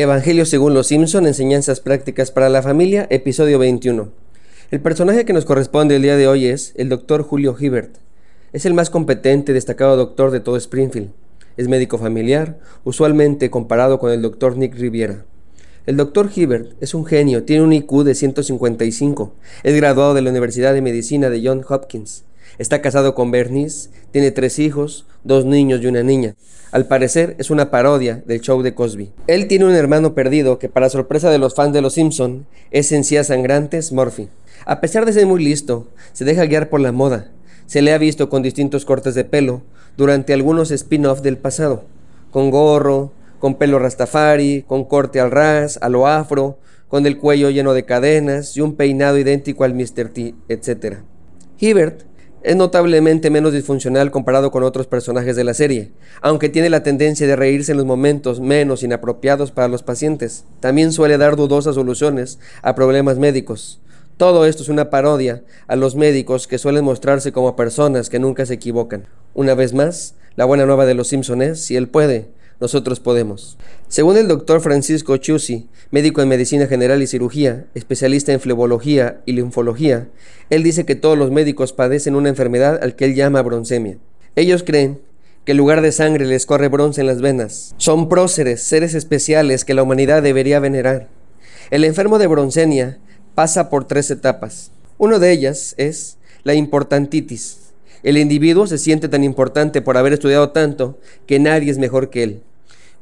Evangelio según los Simpson, enseñanzas prácticas para la familia, episodio 21. El personaje que nos corresponde el día de hoy es el doctor Julio Hibbert. Es el más competente y destacado doctor de todo Springfield. Es médico familiar, usualmente comparado con el doctor Nick Riviera. El doctor Hibbert es un genio, tiene un IQ de 155, es graduado de la Universidad de Medicina de Johns Hopkins, está casado con Bernice, tiene tres hijos, dos niños y una niña. Al parecer es una parodia del show de Cosby. Él tiene un hermano perdido que para sorpresa de los fans de Los Simpson es en sangrantes Murphy. A pesar de ser muy listo, se deja guiar por la moda. Se le ha visto con distintos cortes de pelo durante algunos spin-off del pasado, con gorro, con pelo rastafari, con corte al ras, a lo afro, con el cuello lleno de cadenas y un peinado idéntico al Mr. T, etc. Hibbert es notablemente menos disfuncional comparado con otros personajes de la serie, aunque tiene la tendencia de reírse en los momentos menos inapropiados para los pacientes. También suele dar dudosas soluciones a problemas médicos. Todo esto es una parodia a los médicos que suelen mostrarse como personas que nunca se equivocan. Una vez más, la buena nueva de los Simpson es, si él puede, nosotros podemos. Según el doctor Francisco Chusi, médico en medicina general y cirugía, especialista en flebología y linfología, él dice que todos los médicos padecen una enfermedad al que él llama broncemia. Ellos creen que en lugar de sangre les corre bronce en las venas. Son próceres, seres especiales que la humanidad debería venerar. El enfermo de broncenia pasa por tres etapas. Una de ellas es la importantitis. El individuo se siente tan importante por haber estudiado tanto que nadie es mejor que él.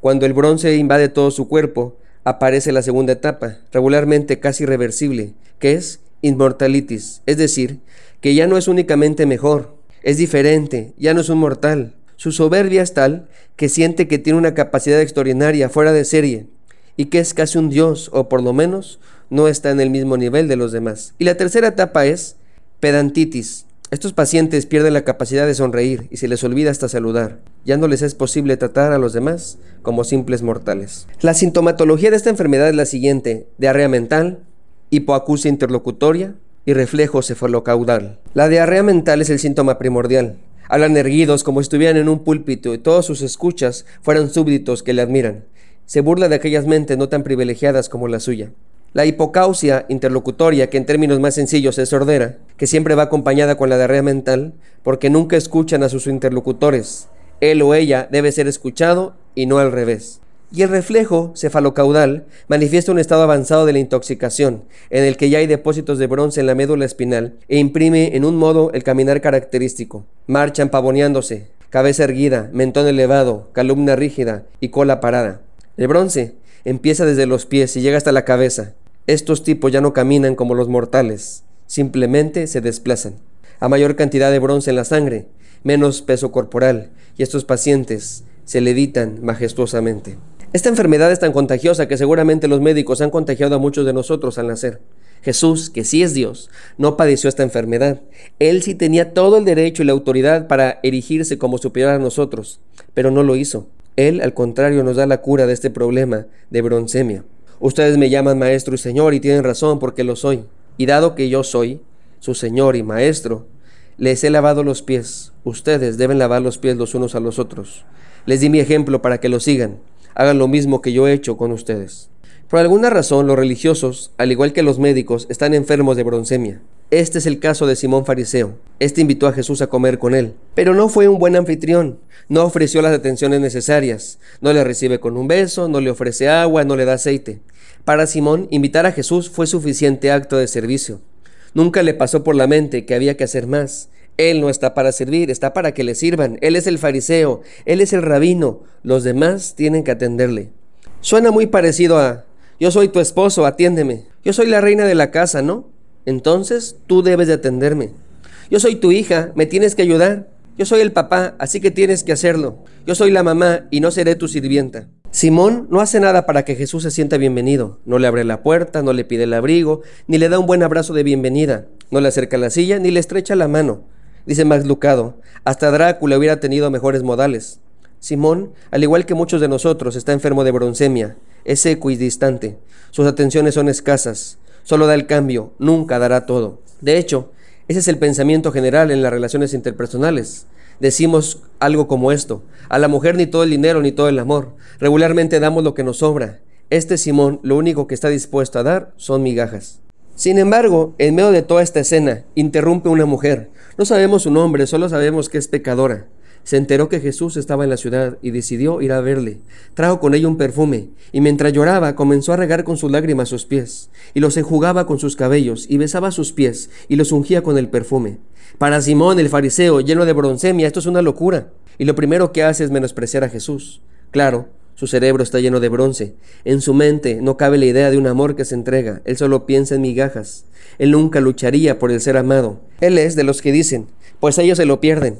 Cuando el bronce invade todo su cuerpo, aparece la segunda etapa, regularmente casi irreversible, que es inmortalitis, es decir, que ya no es únicamente mejor, es diferente, ya no es un mortal. Su soberbia es tal que siente que tiene una capacidad extraordinaria fuera de serie y que es casi un dios, o por lo menos no está en el mismo nivel de los demás. Y la tercera etapa es pedantitis, estos pacientes pierden la capacidad de sonreír y se les olvida hasta saludar. Ya no les es posible tratar a los demás como simples mortales. La sintomatología de esta enfermedad es la siguiente: diarrea mental, hipoacusia interlocutoria y reflejo cefalocaudal. La diarrea mental es el síntoma primordial. Hablan erguidos como si estuvieran en un púlpito y todos sus escuchas fueran súbditos que le admiran. Se burla de aquellas mentes no tan privilegiadas como la suya. La hipocausia interlocutoria, que en términos más sencillos es sordera, que siempre va acompañada con la diarrea mental, porque nunca escuchan a sus interlocutores. Él o ella debe ser escuchado y no al revés. Y el reflejo cefalocaudal manifiesta un estado avanzado de la intoxicación, en el que ya hay depósitos de bronce en la médula espinal e imprime en un modo el caminar característico. Marchan pavoneándose, cabeza erguida, mentón elevado, columna rígida y cola parada. El bronce empieza desde los pies y llega hasta la cabeza. Estos tipos ya no caminan como los mortales, simplemente se desplazan. A mayor cantidad de bronce en la sangre, menos peso corporal, y estos pacientes se levitan majestuosamente. Esta enfermedad es tan contagiosa que seguramente los médicos han contagiado a muchos de nosotros al nacer. Jesús, que sí es Dios, no padeció esta enfermedad. Él sí tenía todo el derecho y la autoridad para erigirse como superior a nosotros, pero no lo hizo. Él, al contrario, nos da la cura de este problema de broncemia. Ustedes me llaman maestro y señor y tienen razón porque lo soy. Y dado que yo soy su señor y maestro, les he lavado los pies. Ustedes deben lavar los pies los unos a los otros. Les di mi ejemplo para que lo sigan. Hagan lo mismo que yo he hecho con ustedes. Por alguna razón, los religiosos, al igual que los médicos, están enfermos de broncemia. Este es el caso de Simón Fariseo. Este invitó a Jesús a comer con él, pero no fue un buen anfitrión, no ofreció las atenciones necesarias, no le recibe con un beso, no le ofrece agua, no le da aceite. Para Simón, invitar a Jesús fue suficiente acto de servicio. Nunca le pasó por la mente que había que hacer más. Él no está para servir, está para que le sirvan. Él es el fariseo, él es el rabino, los demás tienen que atenderle. Suena muy parecido a, yo soy tu esposo, atiéndeme. Yo soy la reina de la casa, ¿no? entonces tú debes de atenderme. Yo soy tu hija, me tienes que ayudar. Yo soy el papá, así que tienes que hacerlo. Yo soy la mamá y no seré tu sirvienta. Simón no hace nada para que Jesús se sienta bienvenido. No le abre la puerta, no le pide el abrigo, ni le da un buen abrazo de bienvenida. No le acerca la silla, ni le estrecha la mano. Dice Max Lucado, hasta Drácula hubiera tenido mejores modales. Simón, al igual que muchos de nosotros, está enfermo de broncemia. Es seco y distante. Sus atenciones son escasas solo da el cambio, nunca dará todo. De hecho, ese es el pensamiento general en las relaciones interpersonales. Decimos algo como esto, a la mujer ni todo el dinero ni todo el amor, regularmente damos lo que nos sobra, Este Simón lo único que está dispuesto a dar son migajas. Sin embargo, en medio de toda esta escena, interrumpe una mujer. No sabemos su nombre, solo sabemos que es pecadora. Se enteró que Jesús estaba en la ciudad y decidió ir a verle. Trajo con ella un perfume, y mientras lloraba comenzó a regar con sus lágrimas sus pies, y los enjugaba con sus cabellos, y besaba sus pies, y los ungía con el perfume. Para Simón el fariseo, lleno de broncemia, esto es una locura, y lo primero que hace es menospreciar a Jesús. Claro, su cerebro está lleno de bronce. En su mente no cabe la idea de un amor que se entrega. Él solo piensa en migajas. Él nunca lucharía por el ser amado. Él es de los que dicen, pues ellos se lo pierden.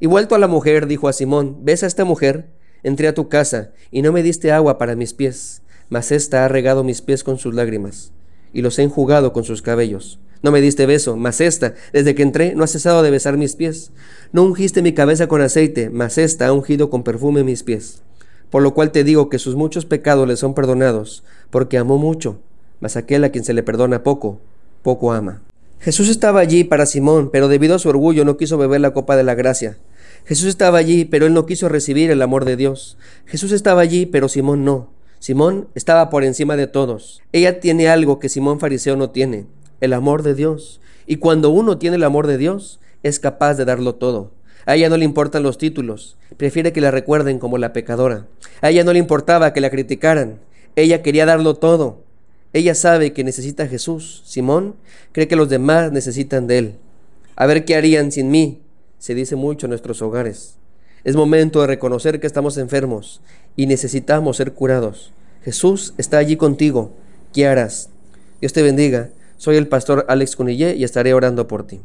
Y vuelto a la mujer, dijo a Simón, ¿ves a esta mujer? Entré a tu casa y no me diste agua para mis pies, mas ésta ha regado mis pies con sus lágrimas y los he enjugado con sus cabellos. No me diste beso, mas esta, desde que entré, no ha cesado de besar mis pies. No ungiste mi cabeza con aceite, mas esta ha ungido con perfume mis pies. Por lo cual te digo que sus muchos pecados le son perdonados, porque amó mucho, mas aquel a quien se le perdona poco, poco ama. Jesús estaba allí para Simón, pero debido a su orgullo no quiso beber la copa de la gracia. Jesús estaba allí, pero él no quiso recibir el amor de Dios. Jesús estaba allí, pero Simón no. Simón estaba por encima de todos. Ella tiene algo que Simón fariseo no tiene, el amor de Dios. Y cuando uno tiene el amor de Dios, es capaz de darlo todo. A ella no le importan los títulos, prefiere que la recuerden como la pecadora. A ella no le importaba que la criticaran, ella quería darlo todo. Ella sabe que necesita a Jesús. Simón cree que los demás necesitan de él. A ver qué harían sin mí, se dice mucho en nuestros hogares. Es momento de reconocer que estamos enfermos y necesitamos ser curados. Jesús está allí contigo. ¿Qué harás? Dios te bendiga. Soy el pastor Alex Cunillé y estaré orando por ti.